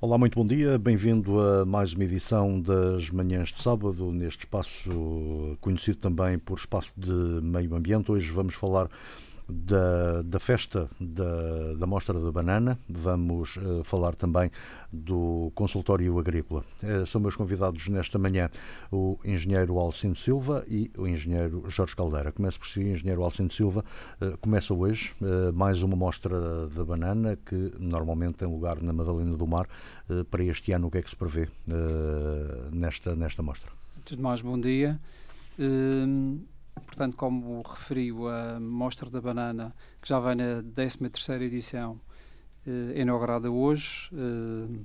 Olá, muito bom dia. Bem-vindo a mais uma edição das Manhãs de Sábado, neste espaço conhecido também por Espaço de Meio Ambiente. Hoje vamos falar da, da festa da, da Mostra da Banana. Vamos uh, falar também do consultório agrícola. Uh, são meus convidados nesta manhã o engenheiro Alcino Silva e o engenheiro Jorge Caldeira. Começo por si, engenheiro Alcino Silva. Uh, começa hoje mais uma Mostra da Banana que normalmente tem lugar na Madalena do Mar. para este ano, o que é que se prevê nesta, nesta mostra? Antes de mais, bom dia. Portanto, como referiu, a Mostra da Banana, que já vai na 13ª edição, eh, inaugurada hoje, eh,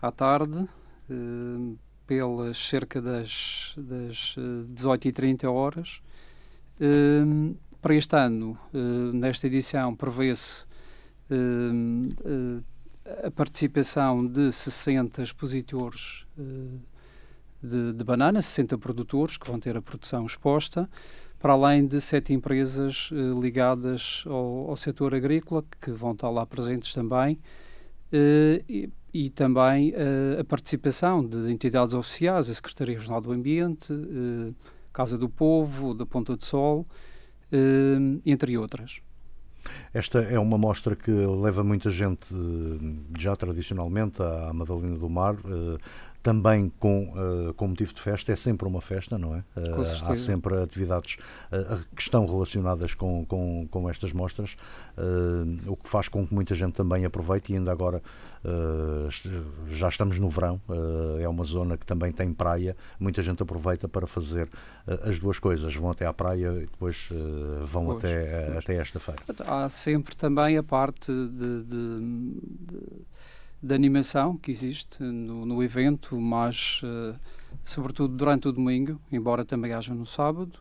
à tarde, eh, pelas cerca das, das 18h30 horas. Eh, para este ano, eh, nesta edição, prevê-se eh, a participação de 60 expositores de, de banana, 60 produtores que vão ter a produção exposta, para além de sete empresas eh, ligadas ao, ao setor agrícola, que vão estar lá presentes também, eh, e, e, também eh, a participação de entidades oficiais, a Secretaria Regional do Ambiente, Casa do Povo, da Ponta do Sol, entre outras. Esta é uma mostra que leva muita gente, já tradicionalmente, à Madalena do Mar, também com, uh, com motivo de festa, é sempre uma festa, não é? Uh, há sempre atividades uh, que estão relacionadas com, com, com estas mostras, o que faz com que muita gente também aproveite e ainda agora já estamos no verão, é uma zona que também tem praia, muita gente aproveita para fazer as duas coisas, vão até à praia e depois vão pois, até, pois. até esta feira. Há sempre também a parte de, de, de de animação que existe no, no evento, mas uh, sobretudo durante o domingo, embora também haja no sábado,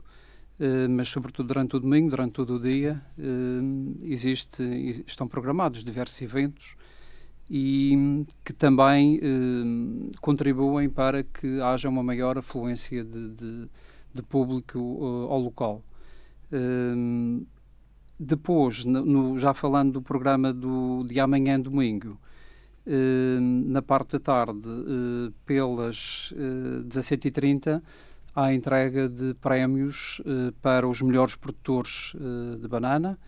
uh, mas sobretudo durante o domingo, durante todo o dia, uh, existe, estão programados diversos eventos e que também contribuem para que haja uma maior afluência de, de, de público ao local. depois, no, já falando do programa do, de amanhã domingo, eh, na parte da tarde, eh, pelas 17h30, eh, há entrega de prémios para os melhores produtores de banana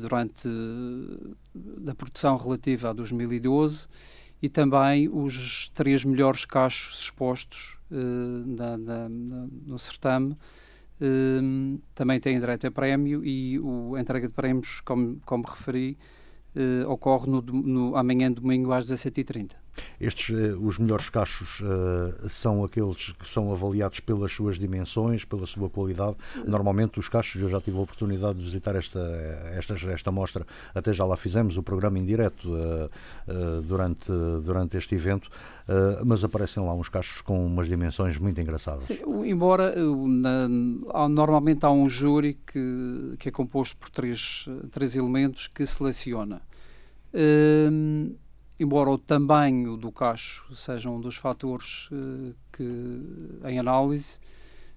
durante a produção relativa a 2012 e também os três melhores cachos expostos na, na, no certame. Também têm direito a prémio e a entrega de prémios, como, como referi, ocorre no, no, amanhã, domingo, às 17h30. Estes, uh, os melhores cachos uh, são aqueles que são avaliados pelas suas dimensões, pela sua qualidade. Normalmente os cachos, eu já tive a oportunidade de visitar esta, esta, esta mostra, até já lá fizemos o programa em direto uh, durante, durante este evento, mas aparecem lá uns cachos com umas dimensões muito engraçadas. Sim, embora normalmente há um júri que, que é composto por três, três elementos que seleciona. Uh, embora o tamanho do cacho seja um dos fatores uh, que, em análise,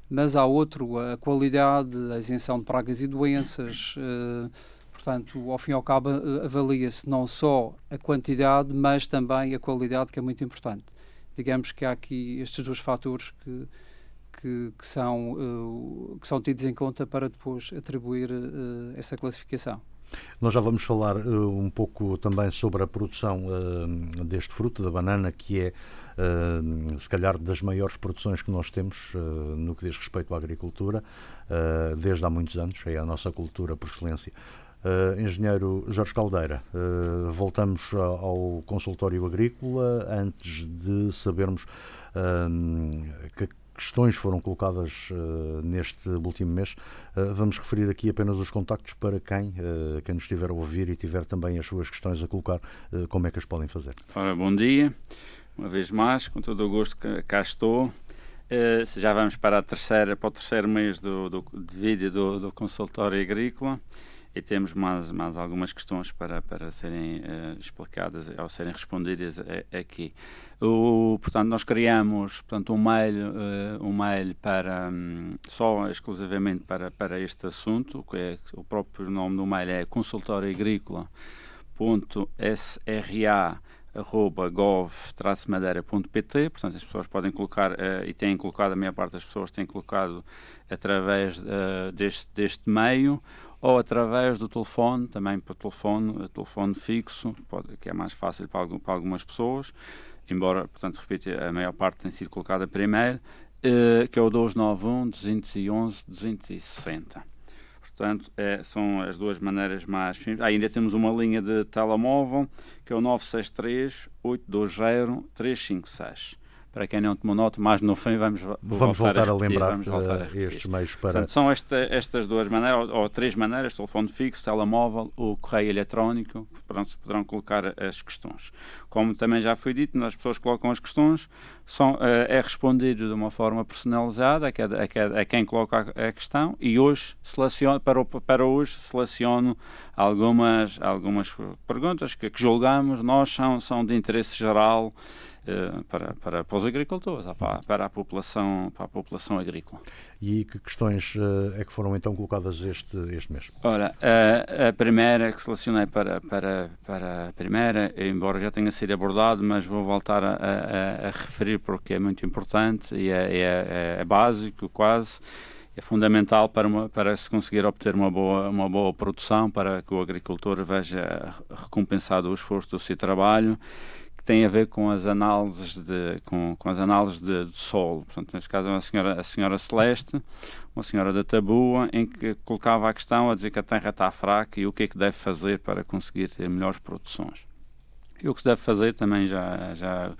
mas há outro, a qualidade, a isenção de pragas e doenças. Uh, portanto, ao fim e ao cabo, avalia-se não só a quantidade, mas também a qualidade, que é muito importante. Digamos que há aqui estes dois fatores que, que, que são, que são tidos em conta para depois atribuir essa classificação. Nós já vamos falar uh, um pouco também sobre a produção uh, deste fruto, da banana, que é, uh, se calhar, das maiores produções que nós temos no que diz respeito à agricultura, desde há muitos anos, é a nossa cultura por excelência. engenheiro Jorge Caldeira, voltamos ao consultório agrícola antes de sabermos que questões foram colocadas uh, neste último mês. Uh, vamos referir aqui apenas os contactos para quem, uh, quem nos estiver a ouvir e tiver também as suas questões a colocar, como é que as podem fazer. Ora, bom dia, uma vez mais, com todo o gosto que cá estou. já vamos para, a terceira, para o terceiro mês do, do de vídeo do, do consultório agrícola e temos mais, mais algumas questões para, para serem uh, explicadas ou serem respondidas aqui. O, portanto, nós criamos portanto, um mail, uh, um mail para, um, só exclusivamente para, para este assunto, que é, o próprio nome do mail é consultório agrícola.sra gov-madeira.pt, portanto as pessoas podem colocar, uh, e têm colocado, a maior parte das pessoas têm colocado através uh, deste, deste meio, ou através do telefone, também para telefone, telefone fixo, pode, que é mais fácil para, para algumas pessoas, embora, portanto, repito, a maior parte tem sido colocada primeiro, uh, que é o 291 211 260. Portanto, é, são as duas maneiras mais. Ah, ainda temos uma linha de telemóvel, que é o 963 820 356 para quem não tomou nota, mais no fim vamos, vamos voltar, a, a lembrar vamos voltar a estes meios para... Portanto, são esta, estas duas maneiras, ou, ou, três maneiras, telefone fixo, telemóvel, o correio eletrónico, pronto, se poderão colocar as questões. Como também já foi dito, as pessoas colocam as questões, são, é respondido de uma forma personalizada a, cada, a, cada, a quem coloca a, questão e hoje seleciono, para, para hoje seleciono algumas, algumas perguntas que, que julgamos nós são, são de interesse geral eh, para, para, para os agricultores, para, para, a população, para a população agrícola. E que questões uh, é que foram então colocadas este, este mês? Ora, a, a primeira que selecionei para, para, para a primeira, embora já tenha sido abordado, mas vou voltar a, a, a referir porque é muito importante e é, é, é básico quase, é fundamental para, uma, para se conseguir obter uma boa, uma boa produção, para que o agricultor veja recompensado o esforço do seu trabalho tem a ver com as análises de, com, com as análises de, de solo. Portanto, neste caso, a senhora, a senhora Celeste, uma senhora da Tabua, em que colocava a questão a dizer que a terra está fraca e o que é que deve fazer para conseguir ter melhores produções. E o que se deve fazer também já, já,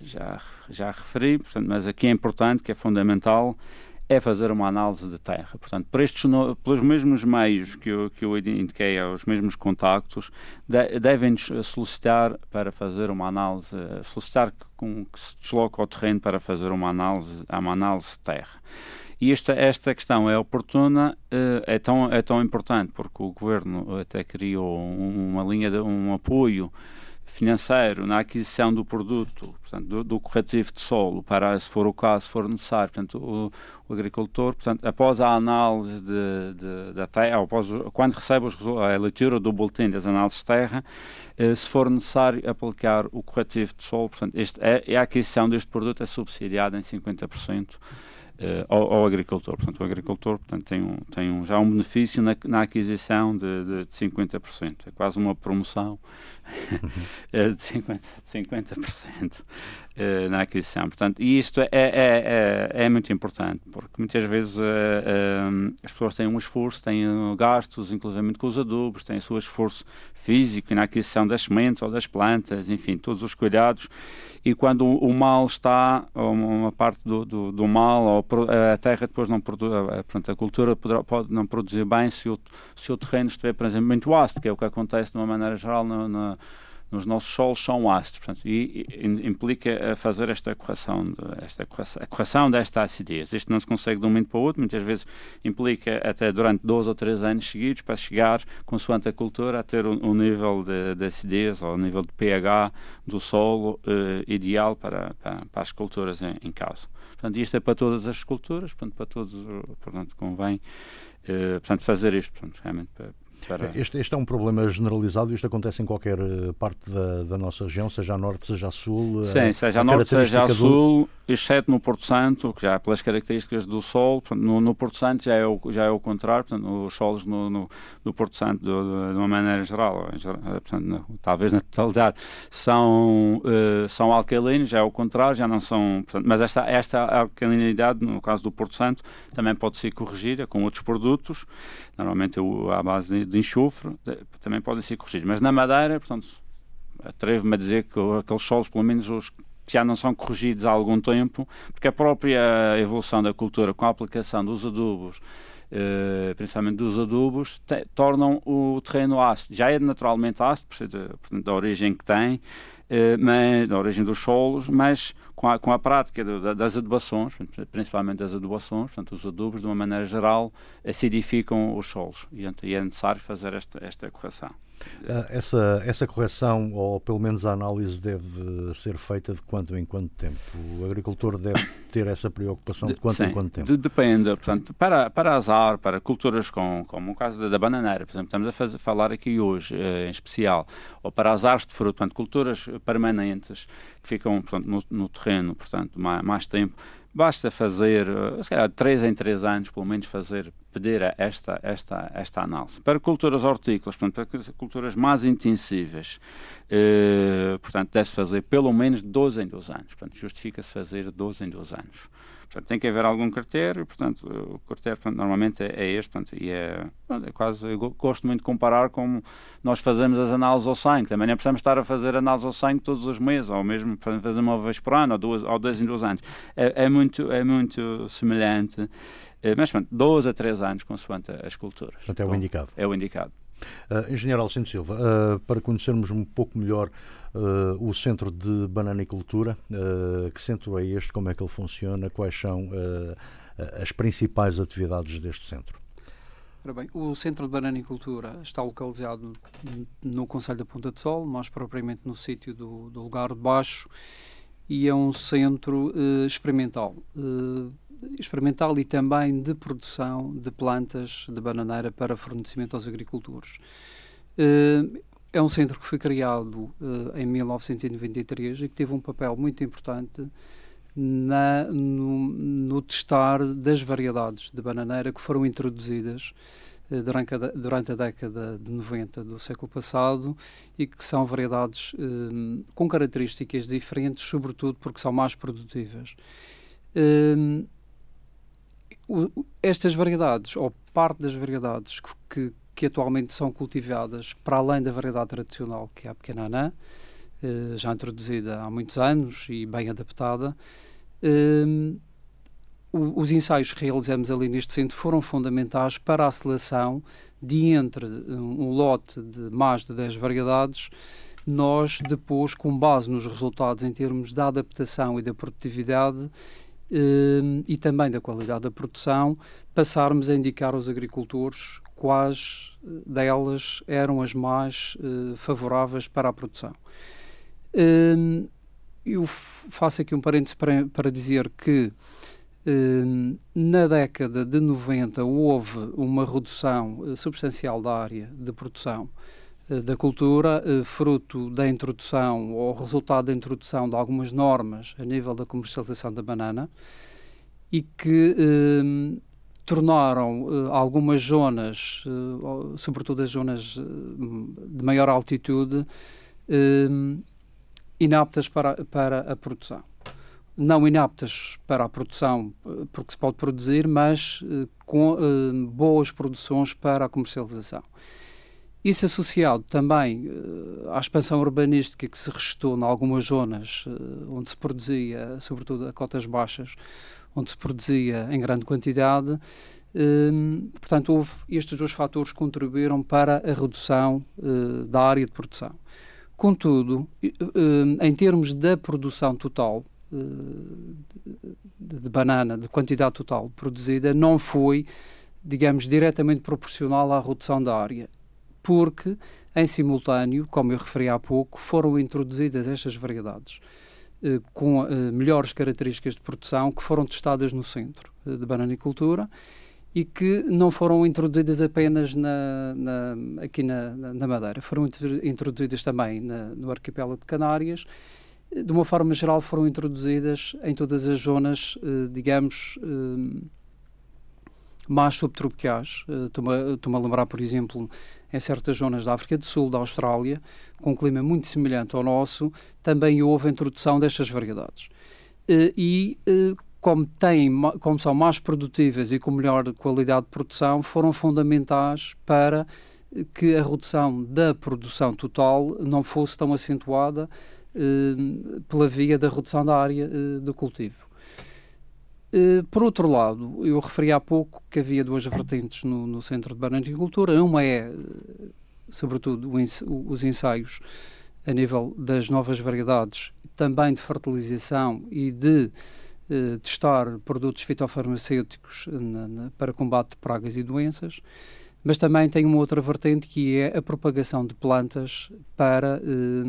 já, já referi, portanto, mas aqui é importante, que é fundamental, é fazer uma análise de terra. Portanto, por estes, pelos mesmos meios que eu, que eu indiquei, os mesmos contactos, de, devem-nos solicitar para fazer uma análise, solicitar com, que se desloque ao terreno para fazer uma análise, uma análise de terra. E esta, esta questão é oportuna, eh, é tão, é tão importante, porque o Governo até criou uma linha de um apoio financeiro na aquisição do produto, portanto, do, do, corretivo de solo, para, se for o caso, se for necessário, portanto, o, o agricultor, portanto, após a análise de, de, da terra, após, quando recebe a leitura do boletim das análises de terra, eh, se for necessário aplicar o corretivo de solo, portanto, este, é, a aquisição deste produto é subsidiada em 50% uh, ao, ao, agricultor. Portanto, o agricultor portanto, tem, um, tem um, já um benefício na, na aquisição de, de, de 50%. É quase uma promoção de 50%, de 50% uh, na aquisição. Portanto, e isto é, é, é, é muito importante, porque muitas vezes uh, as pessoas têm um esforço, têm gastos, inclusive com os adubos, têm o seu esforço físico na aquisição das sementes ou das plantas, enfim, todos os cuidados e quando o mal está, uma parte do, do, do mal, ou a terra depois não produz, a, a cultura poderá, pode não produzir bem se o, se o terreno estiver, por exemplo, muito ácido, que é o que acontece de uma maneira geral nos nossos solos são ácidos, portanto, e, e implica fazer esta correção, esta correção, a correção desta acidez. Isto não se consegue de um momento para o outro, muitas vezes implica até durante dois ou três anos seguidos para chegar, consoante a cultura, a ter um, um nível de, de, acidez ou um nível de pH do solo uh, ideal para, para, para, as culturas em, em causa. Portanto, isto é para todas as culturas, portanto, para todos, portanto, convém uh, portanto, fazer isto, portanto, realmente para, para... Este, este, é um problema generalizado, isto acontece em qualquer eh, parte da, da nossa região, seja a norte, seja a sul. Sim, a, seja a, a norte, seja a do... sul, exceto no Porto Santo, que já é pelas características do sol, no, no Porto Santo já é o, já é o contrário, portanto, os solos no, no, no Porto Santo, de, de, uma maneira geral, geral portanto, talvez na totalidade, são, uh, são alcalinos, já é o contrário, já não são. Portanto, mas esta, esta alcalinidade, no caso do Porto Santo, também pode ser corrigida com outros produtos, normalmente à base de, de enxofre, também podem ser corrigidos. Mas na Madeira, portanto, atrevo-me a dizer que aqueles solos, pelo menos os que já não são corrigidos há algum tempo, porque a própria evolução da cultura com a aplicação dos adubos, eh, principalmente dos adubos, tornam o terreno ácido. Já é naturalmente ácido, por ser da origem que tem, mas, da origem dos solos, mas com a, com a prática das adubações, principalmente das adubações, portanto, os adubos, de uma maneira geral, acidificam os solos e é necessário fazer esta, esta correção. Ah, essa, essa correção, ou pelo menos a análise, deve ser feita de quanto em quanto tempo? O agricultor deve ter essa preocupação de quanto Sim, em quanto tempo? De, depende. Portanto, para, para azar, para culturas com, como o caso da, da bananeira, por exemplo, estamos a fazer, falar aqui hoje, eh, em especial, ou para as árvores de fruto, portanto, culturas permanentes que ficam portanto, no, no terreno, portanto, mais, mais tempo, basta fazer, eh, se calhar, de 3 em 3 anos, pelo menos fazer, pedir esta, esta, esta análise. Para culturas hortícolas, portanto, para culturas mais intensivas, eh, portanto, deve-se fazer pelo menos 12 em 12 anos. Portanto, justifica-se fazer 12 em 12 anos. Portanto, tem que haver algum critério, portanto, o critério portanto, normalmente é, é este, portanto, e é, é, quase, eu gosto muito de comparar como nós fazemos as análises ao sangue, também não precisamos estar a fazer análises ao sangue todos os meses, ou mesmo fazer uma vez por ano, ou duas, ou dois em dois anos. É, é muito, é muito semelhante, é, mas pronto, 12 a 3 anos, consoante as culturas. Portanto, é o indicado. É o indicado. Uh, Engenheiro Alcino Silva, uh, para conhecermos um pouco melhor uh, o Centro de Bananicultura, que centro é este, como é que ele funciona, quais são as principais atividades deste centro? Ora bem, o Centro de Bananicultura está localizado no Conselho da Ponta de Sol, mais propriamente no sítio do, do Lugar de Baixo, e é um centro experimental experimental e também de produção de plantas de bananeira para fornecimento aos agricultores. Eh, é um centro que foi criado eh, em 1993 e que teve um papel muito importante na, no, no testar das variedades de bananeira que foram introduzidas eh, durante a, durante a década de 90 do século passado e que são variedades com características diferentes, sobretudo porque são mais produtivas estas variedades, ou parte das variedades que, que, que, atualmente são cultivadas, para além da variedade tradicional, que é a pequena anã, eh, já introduzida há muitos anos e bem adaptada, eh, os ensaios que realizamos ali neste centro foram fundamentais para a seleção de entre um lote de mais de 10 variedades, nós depois, com base nos resultados em termos da adaptação e da produtividade, e também da qualidade da produção, passarmos a indicar aos agricultores quais eh, delas eram as mais uh, favoráveis para a produção. Ehm, eu faço aqui um parênteses para, para dizer que ehm, na década de 90 houve uma redução uh, substancial da área de produção eh, da cultura, eh, fruto da introdução ou resultado da introdução de algumas normas a nível da comercialização da banana e que eh, tornaram eh, algumas zonas, eh, sobretudo as zonas de maior altitude, inaptas para, para a produção. Não inaptas para a produção, porque se pode produzir, mas com boas produções para a comercialização. Isso associado também uh, à expansão urbanística que se restou em algumas zonas uh, onde se produzia, sobretudo a cotas baixas, onde se produzia em grande quantidade. Uh, portanto, houve, estes dois fatores contribuíram para a redução da área de produção. Contudo, em termos da produção total, de banana, de quantidade total produzida, não foi, digamos, diretamente proporcional à redução da área porque, em simultâneo, como eu referi há pouco, foram introduzidas estas variedades eh, com eh, melhores características de produção que foram testadas no centro eh, de bananicultura e que não foram introduzidas apenas na, na, aqui na, na, Madeira, foram introduzidas também no arquipélago de Canárias. De uma forma geral, foram introduzidas em todas as zonas, digamos, mais subtropicais. Estou-me a lembrar, por exemplo, em certas zonas da África do Sul, da Austrália, com um clima muito semelhante ao nosso, também houve a introdução destas variedades. Eh, e eh, como, têm, como são mais produtivas e com melhor qualidade de produção, foram fundamentais para que a redução da produção total não fosse tão acentuada eh, pela via da redução da área do cultivo. Uh, por outro lado, eu referi há pouco que havia duas vertentes no, no Centro de Bananicultura. Uma é, sobretudo, os ensaios a nível das novas variedades, também de fertilização e de eh, testar produtos fitofarmacêuticos na, na, para combate de pragas e doenças, mas também tem uma outra vertente que é a propagação de plantas para eh,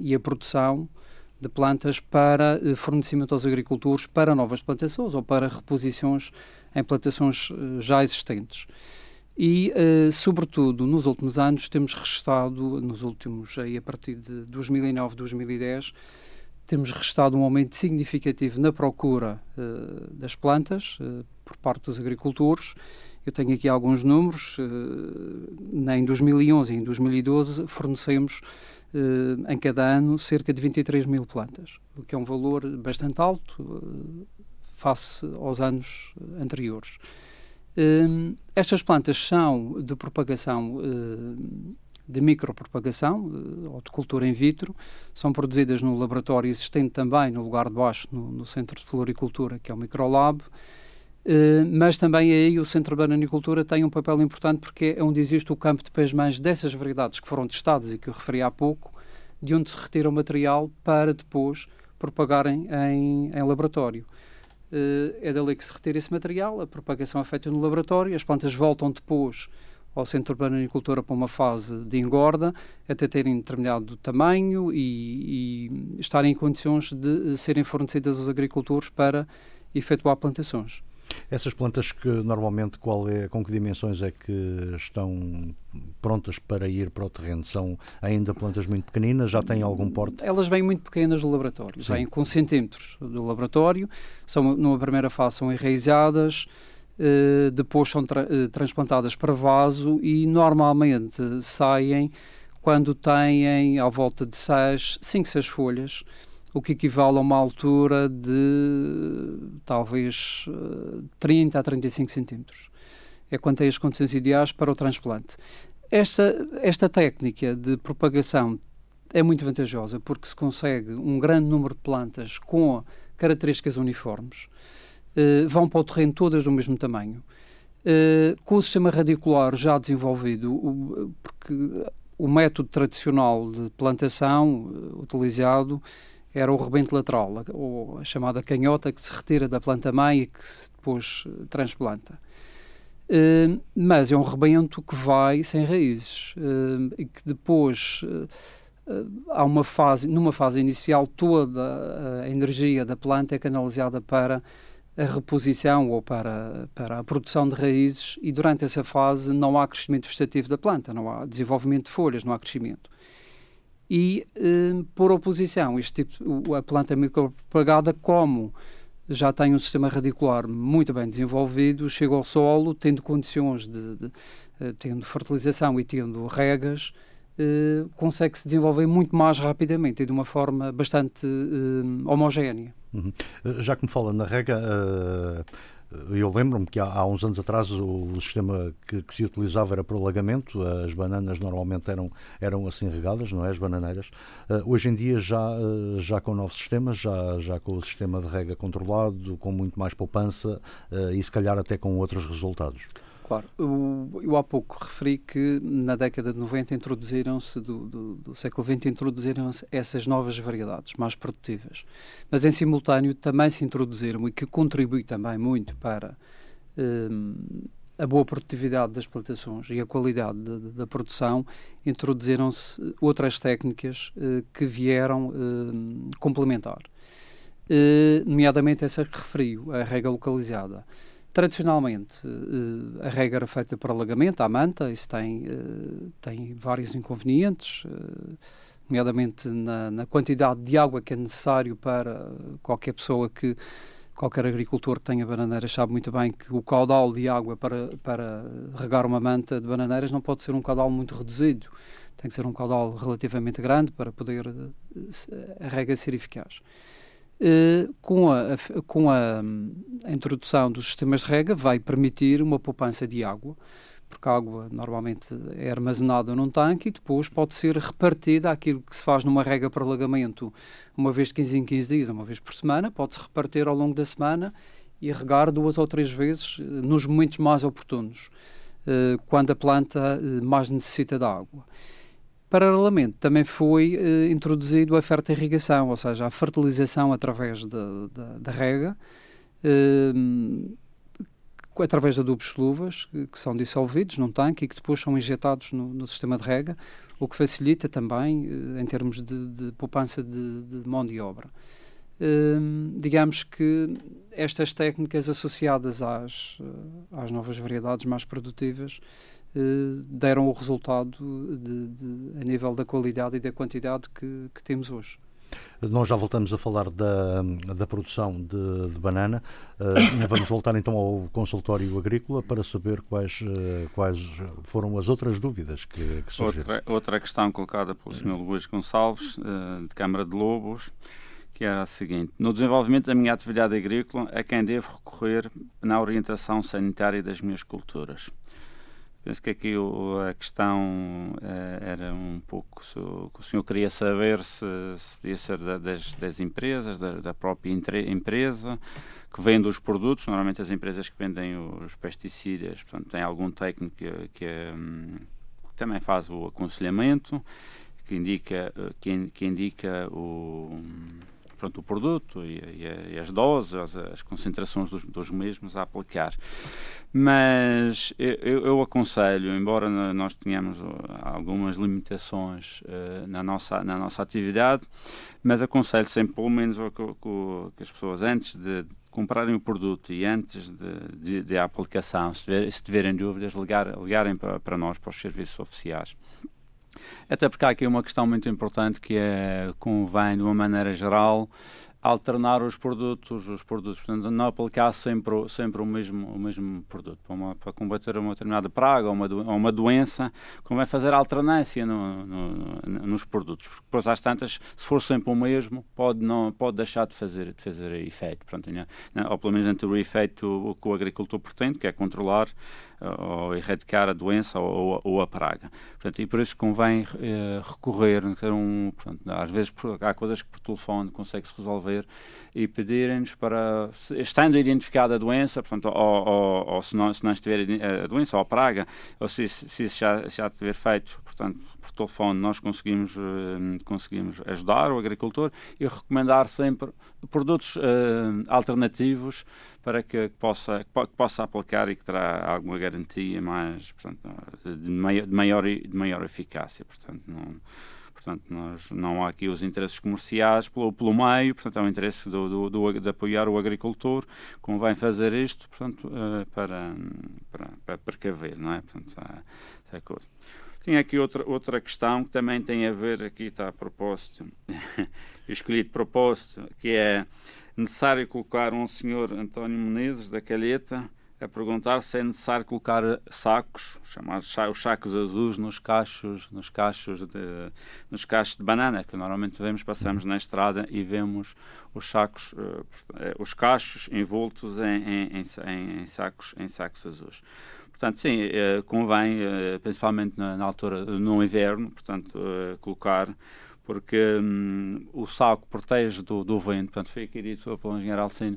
e a produção de plantas para eh, fornecimento aos agricultores para novas plantações ou para reposições em plantações eh, já existentes. E, uh, sobretudo, nos últimos anos, temos restado, nos últimos, aí a partir de 2009, 2010, temos restado um aumento significativo na procura uh, das plantas uh, por parte dos agricultores. Eu tenho aqui alguns números. em 2011 e em 2012 fornecemos em cada ano cerca de 23 mil plantas, o que é um valor bastante alto face aos anos anteriores. Uh, estas plantas são de propagação de micropropagação ou de cultura in vitro, são produzidas no laboratório existente também no lugar de baixo, no, no Centro de Floricultura, que é o Microlab, mas também aí o Centro de Bananicultura tem um papel importante porque é onde existe o campo de pés dessas variedades que foram testadas e que eu referi há pouco, de onde se retira o material para depois propagarem em, em laboratório. Eh, é dali que se retira esse material, a propagação é feita no laboratório, as plantas voltam depois ao Centro de Agricultura para uma fase de engorda, até terem determinado tamanho e, e estarem em condições de serem fornecidas aos agricultores para efetuar plantações. Essas plantas que normalmente qual é, com que dimensões é que estão prontas para ir para o terreno? São ainda plantas muito pequeninas? Já têm algum porte? Elas vêm muito pequenas do laboratório, Sim. vêm com centímetros do laboratório, são numa primeira fase são enraizadas, eh, depois são tra eh, transplantadas para vaso e normalmente saem quando têm à volta de 6, 5, 6 folhas o que equivale a uma altura de talvez 30 a 35 centímetros. É quanto as condições ideais para o transplante. Esta, esta técnica de propagação é muito vantajosa porque se consegue um grande número de plantas com características uniformes, uh, vão para o terreno todas do mesmo tamanho. Uh, com o sistema radicular já desenvolvido, o, porque o método tradicional de plantação utilizado era o rebento lateral, ou a chamada canhota, que se retira da planta-mãe e que se depois eh, transplanta. Uh, mas é um rebento que vai sem raízes uh, e que depois uh, há uma fase, numa fase inicial, toda a energia da planta é canalizada para a reposição ou para, para a produção de raízes e durante essa fase não há crescimento vegetativo da planta, não há desenvolvimento de folhas, não há crescimento e, eh, por oposição, este tipo, a planta micropropagada, como já tem um sistema radicular muito bem desenvolvido, chega ao solo, tendo condições de, de uh, tendo fertilização e tendo regas, uh, consegue se desenvolver muito mais rapidamente e de uma forma bastante uh, homogénea. Uhum. Já que me fala na rega, eu lembro-me que há, há, uns anos atrás o, o sistema que, que, se utilizava era o alagamento, as bananas normalmente eram, eram assim regadas, não é? As bananeiras. Uh, hoje em dia, já, uh, já com novos sistemas, já, já com o sistema de rega controlado, com muito mais poupança uh, e se calhar até com outros resultados. Claro, eu, eu há pouco referi que na década de 90 introduziram-se, do, do, do, século XX, introduziram-se essas novas variedades mais produtivas. Mas em simultâneo também se introduziram e que contribui também muito para um, a boa produtividade das plantações e a qualidade da produção, introduziram-se outras técnicas uh, que vieram uh, complementar. Uh, nomeadamente essa que referiu, a rega localizada. Tradicionalmente, eh, a regra feita por alagamento, à manta, isso tem, eh, tem vários inconvenientes, eh, nomeadamente na, na, quantidade de água que é necessário para qualquer pessoa que, qualquer agricultor que tenha bananeiras sabe muito bem que o caudal de água para, para regar uma manta de bananeiras não pode ser um caudal muito reduzido, tem que ser um caudal relativamente grande para poder a rega ser eficaz. Eh, com, a, com a, a, introdução dos sistemas de rega, vai permitir uma poupança de água, porque a água normalmente é armazenada num tanque e depois pode ser repartida aquilo que se faz numa rega para alagamento uma vez de 15 em 15 dias, uma vez por semana, pode-se repartir ao longo da semana e regar duas ou três vezes eh, nos momentos mais oportunos, eh, quando a planta mais necessita da água. Paralelamente, também foi uh, introduzido a fertirrigação, ou seja, a fertilização através da rega, uh, através de adubos luvas, que, que, são dissolvidos num tanque e que depois são injetados no, no sistema de rega, o que facilita também, uh, em termos de, de poupança de, de, mão de obra. digamos que estas técnicas associadas às, às novas variedades mais produtivas eh, deram o resultado de, de, a nível da qualidade e da quantidade que, que, temos hoje. Nós já voltamos a falar da, da produção de, de banana. Uh, vamos voltar então ao consultório agrícola para saber quais, uh, quais foram as outras dúvidas que, que surgiram. Outra, outra questão colocada pelo Sr. Luís Gonçalves, uh, de Câmara de Lobos, que era a seguinte: No desenvolvimento da minha atividade agrícola, a quem devo recorrer na orientação sanitária das minhas culturas? Penso que aqui a questão eh, era um pouco se o, senhor queria saber se, se podia ser da, das, das, empresas, da, da própria empresa que vende os produtos. Normalmente as empresas que vendem os pesticidas, portanto, tem algum técnico que, que, hum, que também faz o aconselhamento, que indica, eh, que, que indica o pronto, o produto e, e, e as doses, as, as concentrações dos, dos, mesmos a aplicar. Mas eu, eu aconselho, embora nós tenhamos uh, algumas limitações uh, na, nossa, na nossa atividade, mas aconselho sempre, pelo menos, que, que as pessoas, antes de comprarem o produto e antes de, de, de aplicação, se, se tiverem dúvidas, ligar, ligarem para, para nós, para os serviços oficiais. Até porque há aqui uma questão muito importante que é, convém, de uma maneira geral, alternar os produtos, os produtos, portanto, não aplicar sempre, sempre o, mesmo, o mesmo produto. Para, uma, para combater uma determinada praga ou uma, ou uma doença, convém fazer alternância no, no, nos produtos. Porque, depois, às tantas, se for sempre o mesmo, pode, não, pode deixar de fazer, de fazer efeito. Portanto, né, ou pelo menos ter o efeito que o agricultor pretende, que é controlar ou erradicar a doença ou, ou, a praga. Portanto, e por isso convém eh, recorrer, um, portanto, às vezes há coisas que por telefone consegue-se resolver e pedirem-nos para, estando identificada a doença, portanto, ou, ou, ou se, não, se não estiver a doença ou a praga, ou se, se isso já, já tiver feito, portanto, por telefone, nós conseguimos, uh, conseguimos ajudar o agricultor e recomendar sempre produtos uh, alternativos para que possa, que possa aplicar e que terá alguma garantia mais, portanto, de, maior, de, maior, de maior eficácia. Portanto, não, Portanto, nós, não há aqui os interesses comerciais pelo, pelo meio, portanto, é o interesse do, do, do, de apoiar o agricultor, convém fazer isto, portanto, uh, para, para, para precaver, não é? Portanto, é coisa. Tinha aqui outra, outra questão que também tem a ver, aqui está a propósito, escolhido propósito, que é necessário colocar um senhor António Menezes, da Calheta, a perguntar se é necessário colocar sacos, chamados os sacos azuis, nos cachos, nos cachos de, nos cachos de banana, que normalmente vemos, passamos na estrada e vemos os sacos, uh, os cachos envoltos em, em, em, em, sacos, em sacos azuis. Portanto, sim, uh, convém, principalmente na, altura, no inverno, portanto, colocar porque um, o saco protege do, do vento, portanto, foi aqui dito pelo engenheiro Alcino,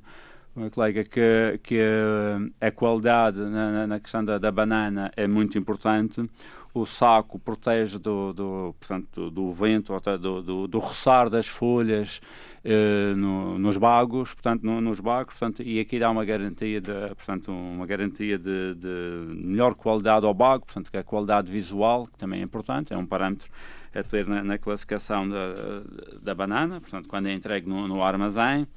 meu colega, que, que a qualidade na, na questão da, da, banana é muito importante. O saco protege do, do, portanto, do, vento, do, do, do roçar das folhas eh, no, nos bagos, portanto, no, nos bagos, portanto, e aqui dá uma garantia de, portanto, uma garantia de, de melhor qualidade ao bago, portanto, que a qualidade visual, que também é importante, é um parâmetro a ter na, na classificação da, da banana, portanto, quando é entregue no, no armazém.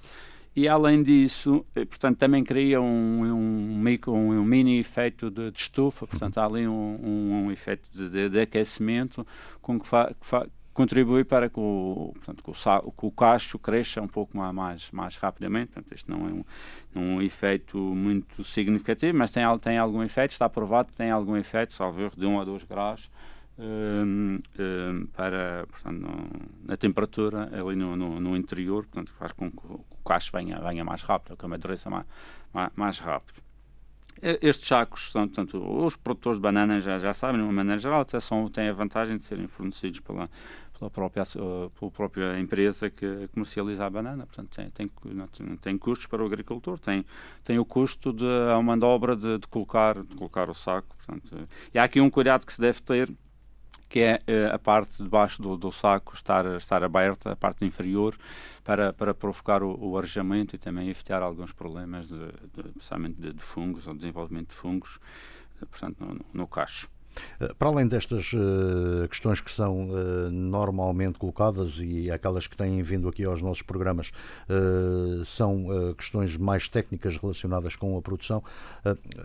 E além disso, eh, portanto, também cria um, um, um, um mini efeito de, de, estufa, portanto, há ali um, um efeito de, de, aquecimento com que, fa, que fa, contribui para que o, portanto, que o, que o cacho cresça um pouco mais, mais rapidamente. Portanto, isto não é um, um efeito muito significativo, mas tem, tem algum efeito, está provado que tem algum efeito, salvo de 1 a 2 graus, um, um, para, portanto, no, na temperatura ali no, no, no, interior, portanto, faz com que cacho venha, venha mais rápido, que amadureça mais, mais, mais rápido. Estes sacos, são, portanto, os produtores de bananas já, já sabem, de uma maneira geral, até são, têm a vantagem de serem fornecidos pela, pela, própria, pela própria empresa que comercializa a banana. Portanto, tem, tem, tem custos para o agricultor, tem, tem o custo de a mão de obra de, de, colocar, de colocar o saco. Portanto, e há aqui um cuidado que se deve ter que é uh, a parte de baixo do, do, saco estar, estar aberta, a parte inferior, para, para provocar o, o arejamento e também evitar alguns problemas, de, de, especialmente de, de fungos ou desenvolvimento de fungos, portanto, no, no cacho. Eh, para além destas uh, questões que são uh, normalmente colocadas e aquelas que têm vindo aqui aos nossos programas são questões mais técnicas relacionadas com a produção,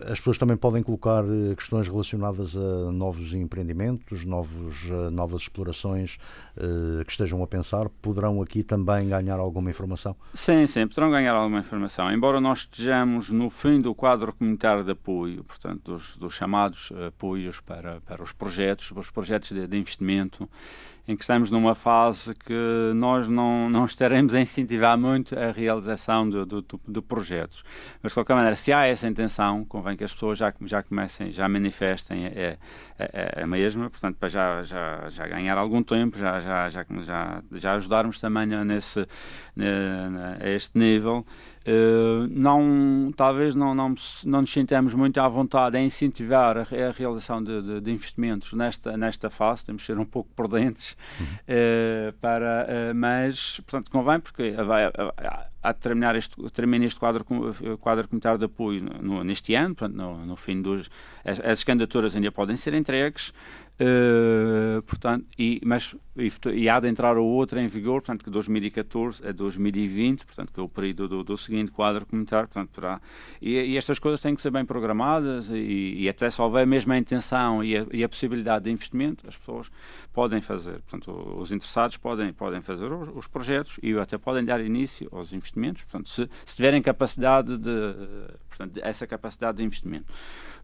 as pessoas também podem colocar questões relacionadas a novos empreendimentos, novos, novas explorações que estejam a pensar. Poderão aqui também ganhar alguma informação? Sim, sim, poderão ganhar alguma informação. Embora nós estejamos no fim do quadro comunitário de apoio, portanto, dos, dos chamados apoios para para, para os projetos, os projetos de, de investimento, em que estamos numa fase que nós não, não estaremos a incentivar muito a realização de, de, de, projetos. Mas, de qualquer maneira, se há essa intenção, convém que as pessoas já, já comecem, já manifestem a, a, a mesma, portanto, para já, já, já ganhar algum tempo, já, já, já, já, já ajudarmos também nesse, a este nível. Uh, não, talvez não, não, não nos sintamos muito à vontade em incentivar a, a realização de, de, de, investimentos nesta, nesta fase, temos de ser um pouco prudentes, uhum. uh, para, uh, mas, portanto, convém, porque vai, a terminar este, termina este quadro, quadro comunitário de apoio no, neste ano, portanto, no, no fim dos. As, as, candidaturas ainda podem ser entregues, uh, portanto, e, mas, e, e, há de entrar a outra em vigor, portanto, que 2014 a 2020, portanto, que é o período do, do seguinte quadro comunitário, portanto, terá. E, e, estas coisas têm que ser bem programadas e até se houver mesmo a intenção e a, e a possibilidade de investimento, as pessoas podem fazer. Portanto, os interessados podem, podem fazer os, os projetos e até podem dar início aos investimentos, portanto, se, se tiverem capacidade de, portanto, essa capacidade de investimento.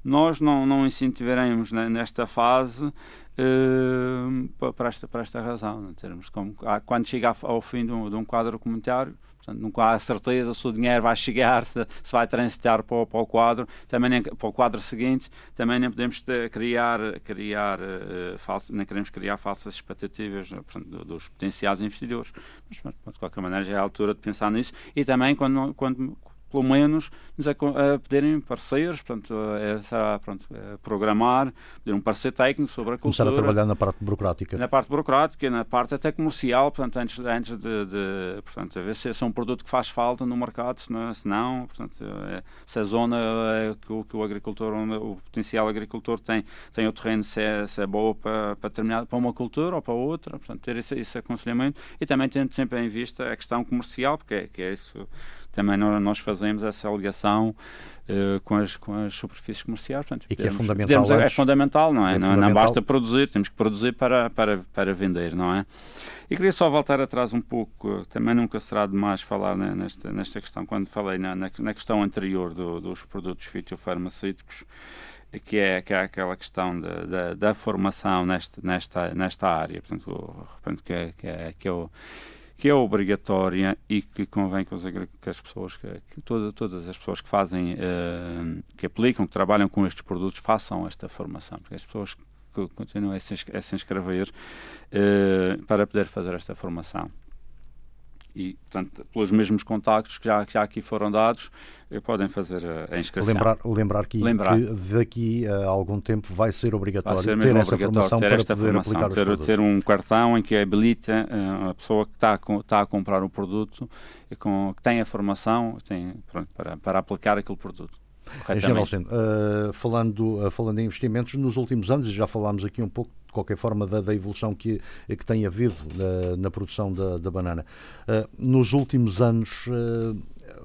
Nós não, não incentivaremos nesta fase uh, para, esta, para esta razão, em termos como, quando chega ao fim de um, de um quadro comunitário, Portanto, nunca há certeza se o dinheiro vai chegar, se, se vai transitar para, para, o quadro, também nem, para o quadro seguinte, também nem podemos ter, criar, criar uh, falso, nem queremos criar falsas expectativas portanto, dos potenciais investidores. Mas, de qualquer maneira, já é a altura de pensar nisso e também quando, quando pelo menos nos a, a pedirem parceiros, portanto, é, será, pronto, é, programar, pedir um parceiro técnico sobre a cultura. Começar a trabalhar na parte burocrática. Na parte burocrática, na parte até comercial, portanto, antes, antes de, de portanto, a ver se é um produto que faz falta no mercado, se não, se não portanto, é, se a zona é, que, o, que o agricultor, o potencial agricultor tem, tem o terreno, se é, se é boa para, para, terminar, para uma cultura ou para outra, portanto, ter esse, esse aconselhamento e também tendo sempre em vista a questão comercial, porque é, que é isso também nós fazemos essa ligação uh, com, as, com as superfícies comerciais. Portanto, e que é fundamental. é fundamental, não é? é não, não, basta produzir, temos que produzir para, para, para vender, não é? E queria só voltar atrás um pouco, também nunca será demais falar nesta, nesta questão, quando falei na, na, na questão anterior do, dos produtos fitofarmacêuticos, que é, que é aquela questão da, da, da formação nesta, nesta, nesta área, portanto, que é, que é, que é o que é obrigatória e que convém que, os, que as pessoas, que, que toda, todas as pessoas que fazem, uh, que aplicam, que trabalham com estes produtos, façam esta formação, porque as pessoas que continuam a se, a se inscrever uh, para poder fazer esta formação e, portanto, pelos mesmos contactos que já, que já aqui foram dados, eh, podem fazer a, inscrição. Lembrar, lembrar, que, lembrar. que daqui a algum tempo vai ser obrigatório vai ser ter essa formação ter esta para poder formação, ter, ter, um cartão em que habilita uh, a pessoa que está a, está a comprar o produto, e com, que tem a formação tem, pronto, para, para aplicar aquele produto. Engenheiro uh, falando, uh, falando em investimentos, nos últimos anos, e já falámos aqui um pouco de qualquer forma da, da evolução que, que tem havido na, na produção da, da banana. Uh, nos últimos anos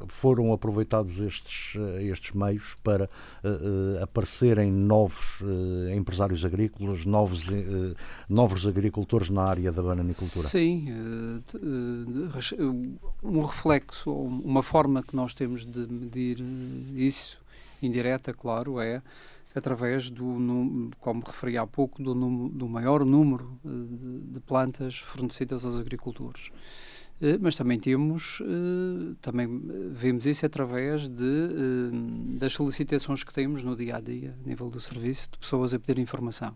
foram aproveitados estes, estes meios para uh, aparecerem novos uh, empresários agrícolas, novos, uh, novos agricultores na área da bananicultura? Sim, um reflexo, uma forma que nós temos de medir isso indireta, claro, é através do, como referi há pouco, do, do maior número eh, de, de, plantas fornecidas aos agricultores. Eh, mas também temos, eh, também vemos isso através de, das solicitações que temos no dia a dia, a nível do serviço, de pessoas a pedir informação.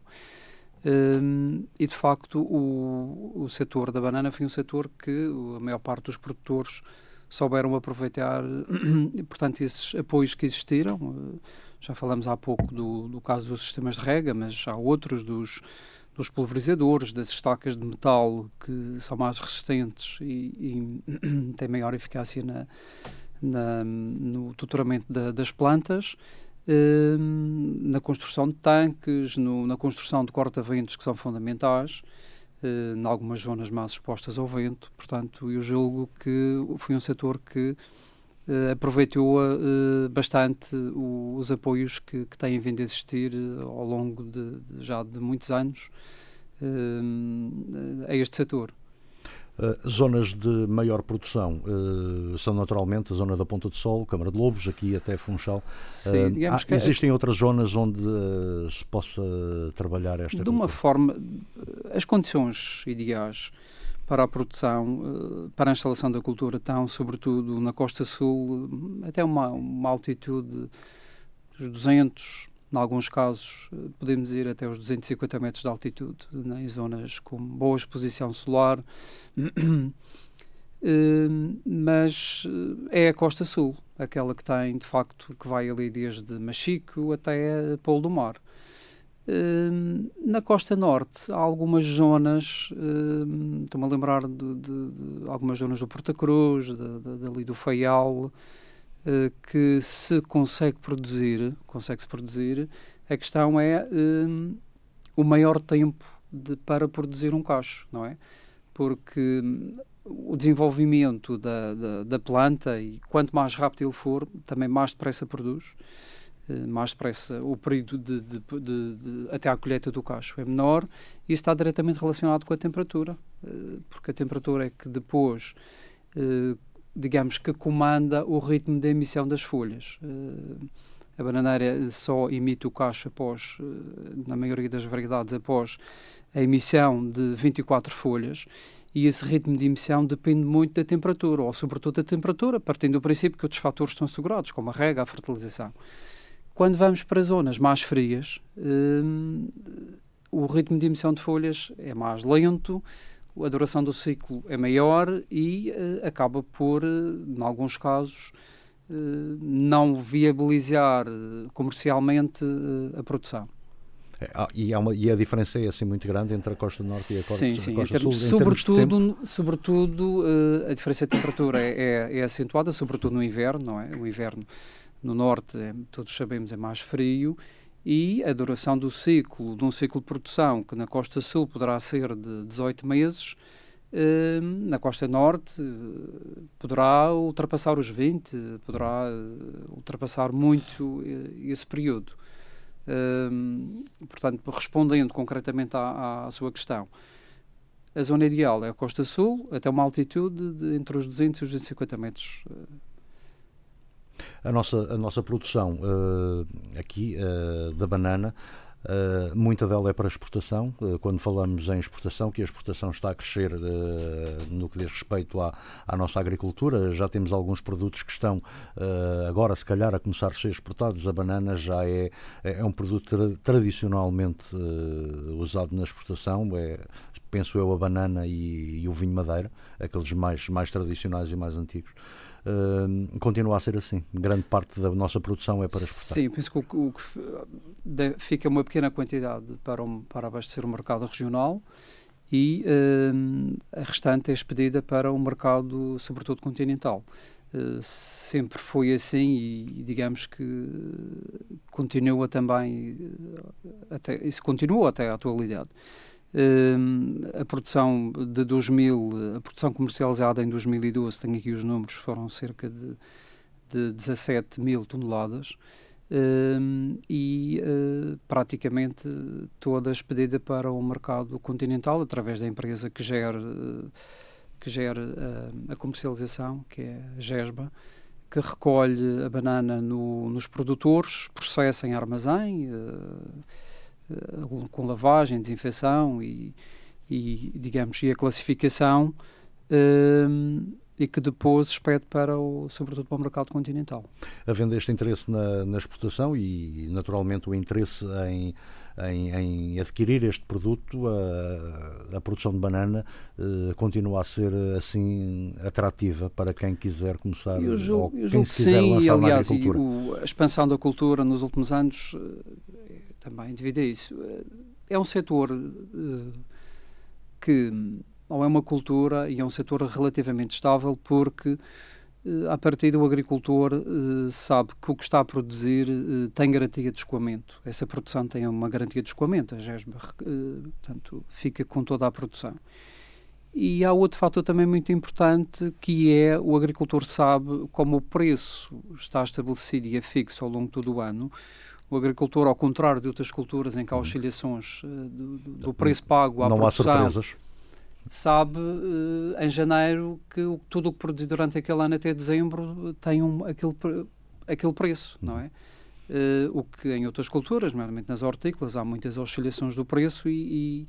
e de facto, o, o setor da banana foi um setor que a maior parte dos produtores souberam aproveitar, portanto, esses apoios que existiram. Já falamos há pouco do, do caso dos sistemas de rega, mas há outros dos, dos pulverizadores, das estacas de metal que são mais resistentes e, e têm maior eficácia na, na, no tutoramento da, das plantas, eh, na construção de tanques, no, na construção de corta-ventos que são fundamentais, eh, em algumas zonas mais expostas ao vento. Portanto, eu julgo que foi um setor que aproveitou eh, bastante os apoios que, que, têm vindo a existir eh, ao longo de, já de muitos anos a este setor. Zonas de maior produção são naturalmente a zona da Ponta do Sol, Câmara de Lobos, aqui até Funchal. Sim, há, que é- existem outras zonas onde se possa trabalhar esta De cultura? uma forma, as condições ideais para a produção, eh, para a instalação da cultura estão, sobretudo na costa sul, até uma, uma altitude dos 200, em alguns casos, eh, podemos ir até os 250 metros de altitude, né, em zonas com boa exposição solar. Eh, mas é a costa sul, aquela que tem, de facto, que vai ali desde Machico até Polo do Mar. Hum, na costa norte há algumas zonas, hum, estou-me a lembrar de, de, de, algumas zonas do Porta Cruz, de, dali do Faial, uh, que se consegue produzir, consegue-se produzir, a questão é um, o maior tempo para produzir um cacho, não é? Porque hum, o desenvolvimento da, da, da, planta e quanto mais rápido ele for, também mais depressa produz. Eh, mais depressa, o período de, de, de, até à colheita do cacho é menor e está diretamente relacionado com a temperatura, eh, porque a temperatura é que depois, eh, digamos que comanda o ritmo de emissão das folhas. A bananeira só emite o cacho após, na maioria das variedades, após a emissão de 24 folhas e esse ritmo de emissão depende muito da temperatura, ou sobretudo da temperatura, partindo do princípio que outros fatores estão assegurados, como a rega, a fertilização. Quando vamos para zonas mais frias, hum, o ritmo de emissão de folhas é mais lento, a duração do ciclo é maior e uh, acaba por, uh, em alguns casos, uh, não viabilizar comercialmente a produção. É, ah, e, uma, e, a diferença é assim muito grande entre a costa norte e a costa, sim, sim, a costa termos, sul? Sobretudo, sobretudo a diferença de temperatura é, é, é, acentuada, sobretudo no inverno, não é? O inverno no norte, é, todos sabemos, é mais frio e a duração do ciclo, de um ciclo de produção, que na costa sul poderá ser de 18 meses, eh, na costa norte eh, poderá ultrapassar os 20, poderá eh, ultrapassar muito esse período. portanto, respondendo concretamente à, à, sua questão, a zona ideal é a costa sul, até uma altitude de entre os 200 e os 250 metros a nossa, a nossa produção uh, aqui uh, da banana Uh, muita dela é para exportação. Uh, quando falamos em exportação, que a exportação está a crescer uh, no que diz respeito à, à, nossa agricultura, já temos alguns produtos que estão agora, se calhar, a começar a ser exportados. A banana já é, é um produto tra tradicionalmente usado na exportação. É, penso eu, a banana e, e, o vinho madeira, aqueles mais, mais tradicionais e mais antigos continua a ser assim. Grande parte da nossa produção é para exportar. Sim, penso que o, o que fica uma pequena quantidade para, um, para abastecer o mercado regional e uh, a restante é expedida para o mercado, sobretudo continental. Uh, sempre foi assim e, digamos que continua também até isso continua até à atualidade a produção de 2000, a produção comercializada em 2012, tenho aqui os números, foram cerca de, de 17 mil toneladas. E uh, praticamente toda expedida para o mercado continental através da empresa que gera, que gera uh, a comercialização, que é a GESBA, que recolhe a banana no, nos produtores, processa em armazém eh, com lavagem, desinfecção e, e, digamos, e a classificação um, eh, e que depois expede para o, sobretudo para o mercado continental. Havendo este interesse na, na exportação e naturalmente o interesse em, em, em adquirir este produto, a, a produção de banana uh, continua a ser assim atrativa para quem quiser começar eu julgo, ou quem se quiser sim, lançar aliás, na agricultura. O, a expansão da cultura nos últimos anos também devido a isso. Eh, é um setor que ou é uma cultura e é um setor relativamente estável porque a partir do agricultor sabe que o que está a produzir tem garantia de escoamento. Essa produção tem uma garantia de escoamento, a GESB, portanto, fica com toda a produção. E há outro fator também muito importante que é o agricultor sabe como o preço está estabelecido e é fixo ao longo de todo o ano. O agricultor, ao contrário de outras culturas em que há uhum. oscilações uh, do, do, preço pago à Não produção, há surpresas. sabe uh, em janeiro que tudo o que produziu durante aquele ano até dezembro tem um, aquele, aquele preço, uhum. não é? Uh, o que em outras culturas, normalmente nas hortícolas, há muitas oscilações do preço e, e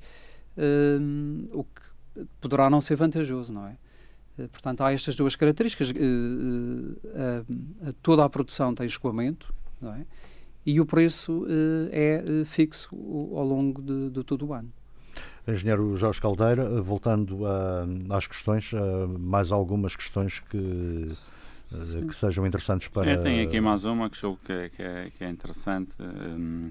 o que poderá não ser vantajoso, não é? Eh, portanto, há estas duas características. Eh, eh, toda a produção tem escoamento, não é? E o preço é fixo ao longo de, de todo o ano. Engenheiro Jorge Caldeira, voltando a, às questões, mais algumas questões que, que sejam interessantes para. É, tem aqui mais uma que julgo que, é, que, é, que é interessante. Um,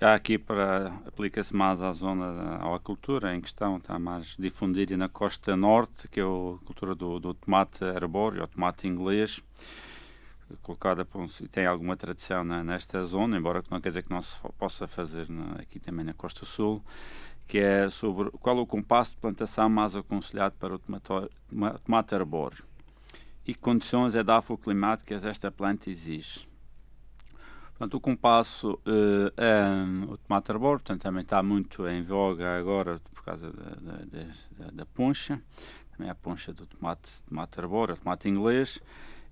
já aqui para aplica-se mais à zona, à cultura em questão, está mais difundida na costa norte, que é a cultura do, do tomate arbóreo, o tomate inglês, colocada por, tem alguma tradição na, nesta zona, embora que não quer dizer que não se possa fazer na, aqui também na costa sul, que é sobre qual o compasso de plantação mais aconselhado para o tomate, tomate arbóreo e que condições edafoclimáticas esta planta exige. Portanto, o compasso uh, é o tomate arbor, portanto, também está muito em voga agora por causa da, da, da, da poncha, também a poncha do tomate, tomate arbor, o tomate inglês.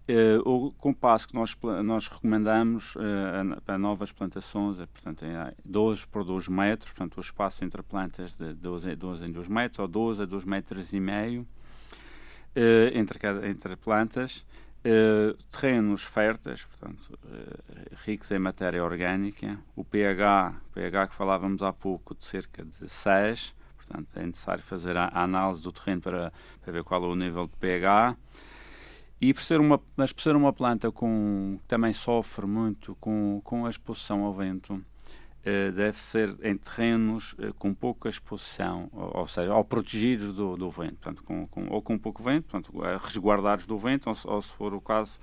Uh, o compasso que nós, nós recomendamos uh, para novas plantações é, portanto, é 12 por 2 metros, portanto, o espaço entre plantas de 12, 12 em 2 metros, ou 12 a 2 metros e meio uh, entre, cada, entre plantas. Terrenos férteis, portanto, ricos em matéria orgânica, o pH, pH que falávamos há pouco, de cerca de 6, portanto, é necessário fazer a, a análise do terreno para, para, ver qual é o nível de pH. E por ser uma, mas por ser uma planta com, que também sofre muito com, com a exposição ao vento, eh, deve ser em terrenos uh, com pouca exposição, ou, ou, seja, ao protegidos do, do vento, portanto, com, com, ou com pouco vento, portanto, resguardados do vento, ou, ou, se for o caso,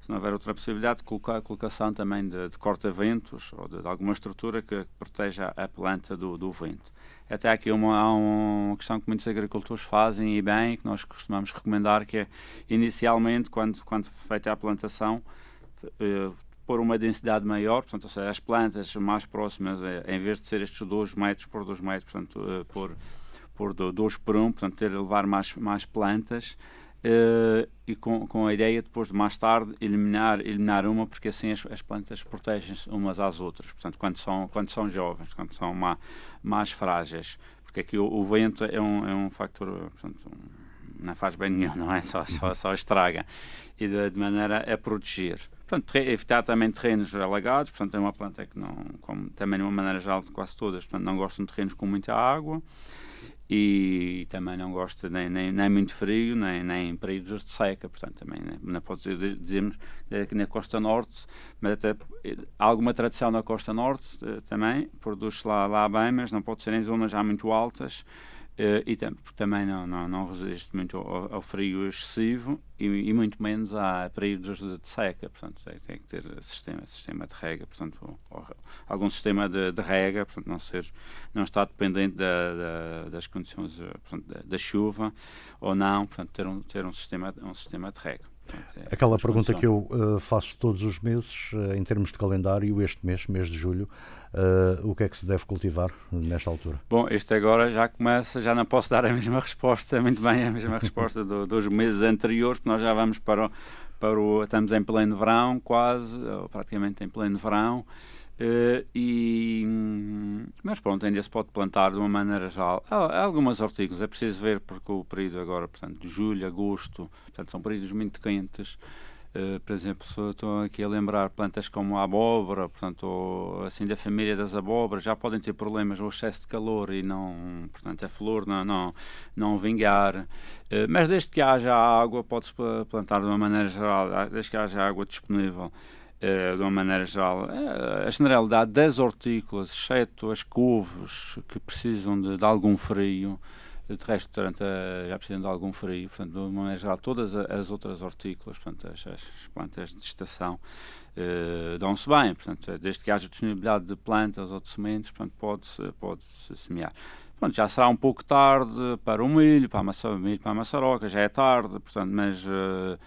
se não houver outra possibilidade, de colocar a colocação também de, de corta-ventos ou de, de, alguma estrutura que proteja a planta do, do vento. Até aqui uma, há uma questão que muitos agricultores fazem e bem, que nós costumamos recomendar, que é inicialmente, quando, quando feita a plantação, eh, por uma densidade maior, portanto, ou seja, as plantas mais próximas, eh, em vez de ser estes 2 metros por 2 metros, portanto, uh, por, por 2 por 1, um, portanto, ter levar mais, mais plantas, uh, e com, com a ideia depois de mais tarde eliminar, eliminar uma, porque assim as, as plantas protegem-se umas às outras, portanto, quando são, quando são jovens, quando são mais, mais frágeis, porque aqui o, o vento é um, é um factor, portanto, um, não faz bem nenhum, não é? Só, só, só estraga. E de, de maneira a proteger. Portanto, evitar também terrenos alagados, portanto, é uma planta que não, como também de uma maneira geral, quase todas, portanto, não gostam de terrenos com muita água e também não gosta nem, nem, nem muito frio, nem, nem períodos de seca, portanto, também não pode dizer, dizermos que na costa norte, mas até há alguma tradição na costa norte eh, também, produz-se lá, lá bem, mas não pode ser em zonas já muito altas, Uh, e tam também não, não, não resiste muito ao, ao frio excessivo e, e, muito menos a períodos de, de seca, portanto tem, tem, que ter sistema, sistema de rega, portanto ou, ou, algum sistema de, de, rega, portanto não ser, não estar dependente da, da, das condições eh, portanto, da, da, chuva ou não, portanto ter um, ter um sistema, um sistema de rega. É Aquela pergunta que eu uh, faço todos os meses, uh, em termos de calendário, este mês, mês de julho, uh, o que é que se deve cultivar nesta altura? Bom, este agora já começa, já não posso dar a mesma resposta, muito bem a mesma resposta do, dos meses anteriores, porque nós já vamos para o, para o. Estamos em pleno verão, quase, ou praticamente em pleno verão. Uh, e, mas pronto, ainda se pode plantar de uma maneira geral. Há, há algumas hortícolas, é preciso ver porque o período agora, portanto, de julho, agosto, portanto, são períodos muito quentes. Uh, por exemplo, estou aqui a lembrar plantas como a abóbora, portanto, assim da família das abóboras, já podem ter problemas ou excesso de calor e não, portanto, a flor não, não, não vingar. Uh, mas desde que haja água, pode-se plantar de uma maneira geral, desde que haja água disponível. de uma maneira geral, a generalidade das hortícolas, exceto as couves que precisam de, de algum frio, de resto, durante a, já precisam de algum frio, portanto, de uma maneira geral, todas as outras hortícolas, portanto, as, as plantas de estação, uh, dão-se bem, portanto, desde que haja disponibilidade de plantas ou de sementes, portanto, pode-se pode -se semear. Pronto, já será um pouco tarde para o milho, para a, maçã, milho, para a maçaroca, já é tarde, portanto, mas, uh,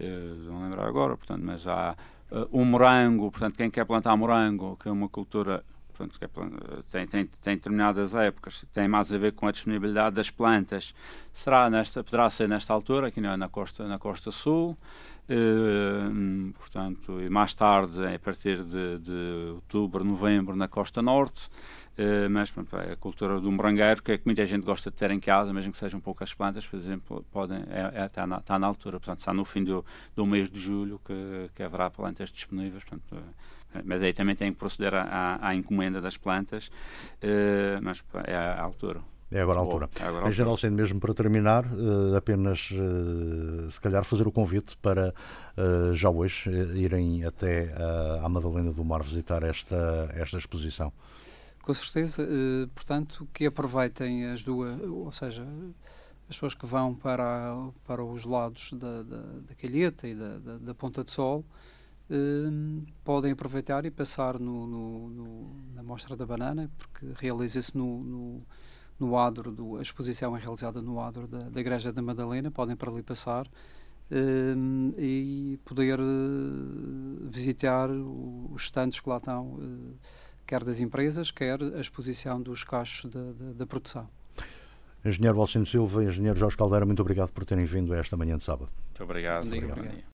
uh, não lembrar agora, portanto, mas há uh, o morango, portanto, quem quer plantar morango, que é uma cultura portanto, é, tem, tem, tem determinadas épocas, tem mais a ver com a disponibilidade das plantas. Será nesta, poderá ser nesta altura, aqui na, costa, na costa sul, uh, portanto, e mais tarde, a partir de, de outubro, novembro, na costa norte. Uh, mas pronto, é a cultura do morangueiro, que é que muita gente gosta de ter em casa, mesmo que sejam poucas plantas, por exemplo, podem, é, é, está, na, está na altura, portanto, está no fim do, do mês de julho que, que haverá plantas disponíveis, portanto, mas aí também tem que proceder à, à encomenda das plantas, uh, mas é à altura. É agora a altura. É agora a altura. Em geral, sendo mesmo para terminar, uh, apenas uh, se calhar fazer o convite para uh, já hoje irem até à Madalena do Mar visitar esta, esta exposição. Com certeza, portanto, que aproveitem as duas, ou seja, as pessoas que vão para, para os lados da, da, da Calheta e da, da, da Ponta de Sol, Hum, podem aproveitar e passar no, no, no, na Mostra da Banana, porque realiza-se no, no, no adro, do, a exposição é realizada no adro da, da Igreja da Madalena, podem para ali passar hum, e poder uh, visitar os estantes que lá estão, uh, quer das empresas, quer a exposição dos cachos da, da, da produção. Engenheiro Valcino Silva e Engenheiro Jorge Caldeira, muito obrigado por terem vindo esta manhã de sábado. Muito obrigado. obrigado. obrigado.